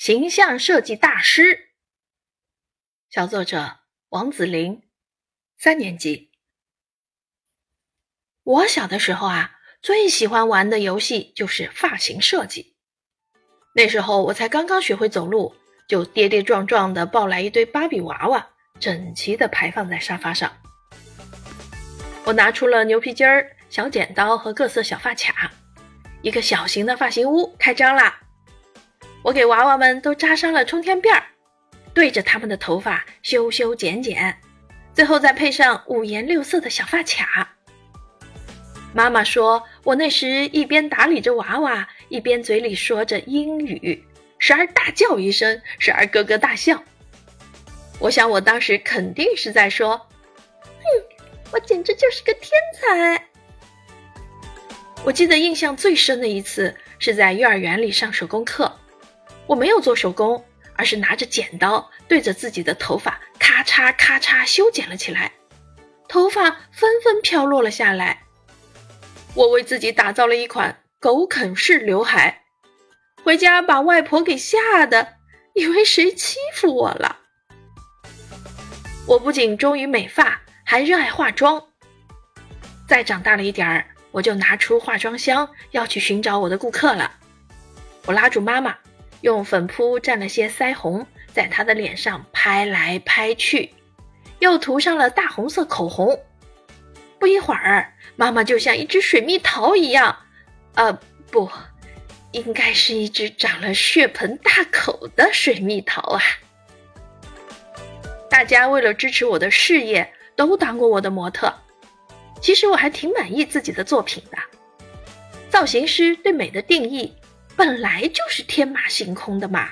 形象设计大师。小作者王子林，三年级。我小的时候啊，最喜欢玩的游戏就是发型设计。那时候我才刚刚学会走路，就跌跌撞撞的抱来一堆芭比娃娃，整齐的排放在沙发上。我拿出了牛皮筋儿、小剪刀和各色小发卡，一个小型的发型屋开张啦！我给娃娃们都扎上了冲天辫儿，对着他们的头发修修剪剪，最后再配上五颜六色的小发卡。妈妈说我那时一边打理着娃娃，一边嘴里说着英语，时而大叫一声，时而咯咯大笑。我想我当时肯定是在说：“哼。”我简直就是个天才！我记得印象最深的一次是在幼儿园里上手工课，我没有做手工，而是拿着剪刀对着自己的头发咔嚓咔嚓修剪了起来，头发纷纷飘落了下来。我为自己打造了一款狗啃式刘海，回家把外婆给吓得，以为谁欺负我了。我不仅忠于美发。还热爱化妆。再长大了一点儿，我就拿出化妆箱要去寻找我的顾客了。我拉住妈妈，用粉扑蘸了些腮红，在她的脸上拍来拍去，又涂上了大红色口红。不一会儿，妈妈就像一只水蜜桃一样，呃，不，应该是一只长了血盆大口的水蜜桃啊！大家为了支持我的事业。都当过我的模特，其实我还挺满意自己的作品的。造型师对美的定义本来就是天马行空的嘛。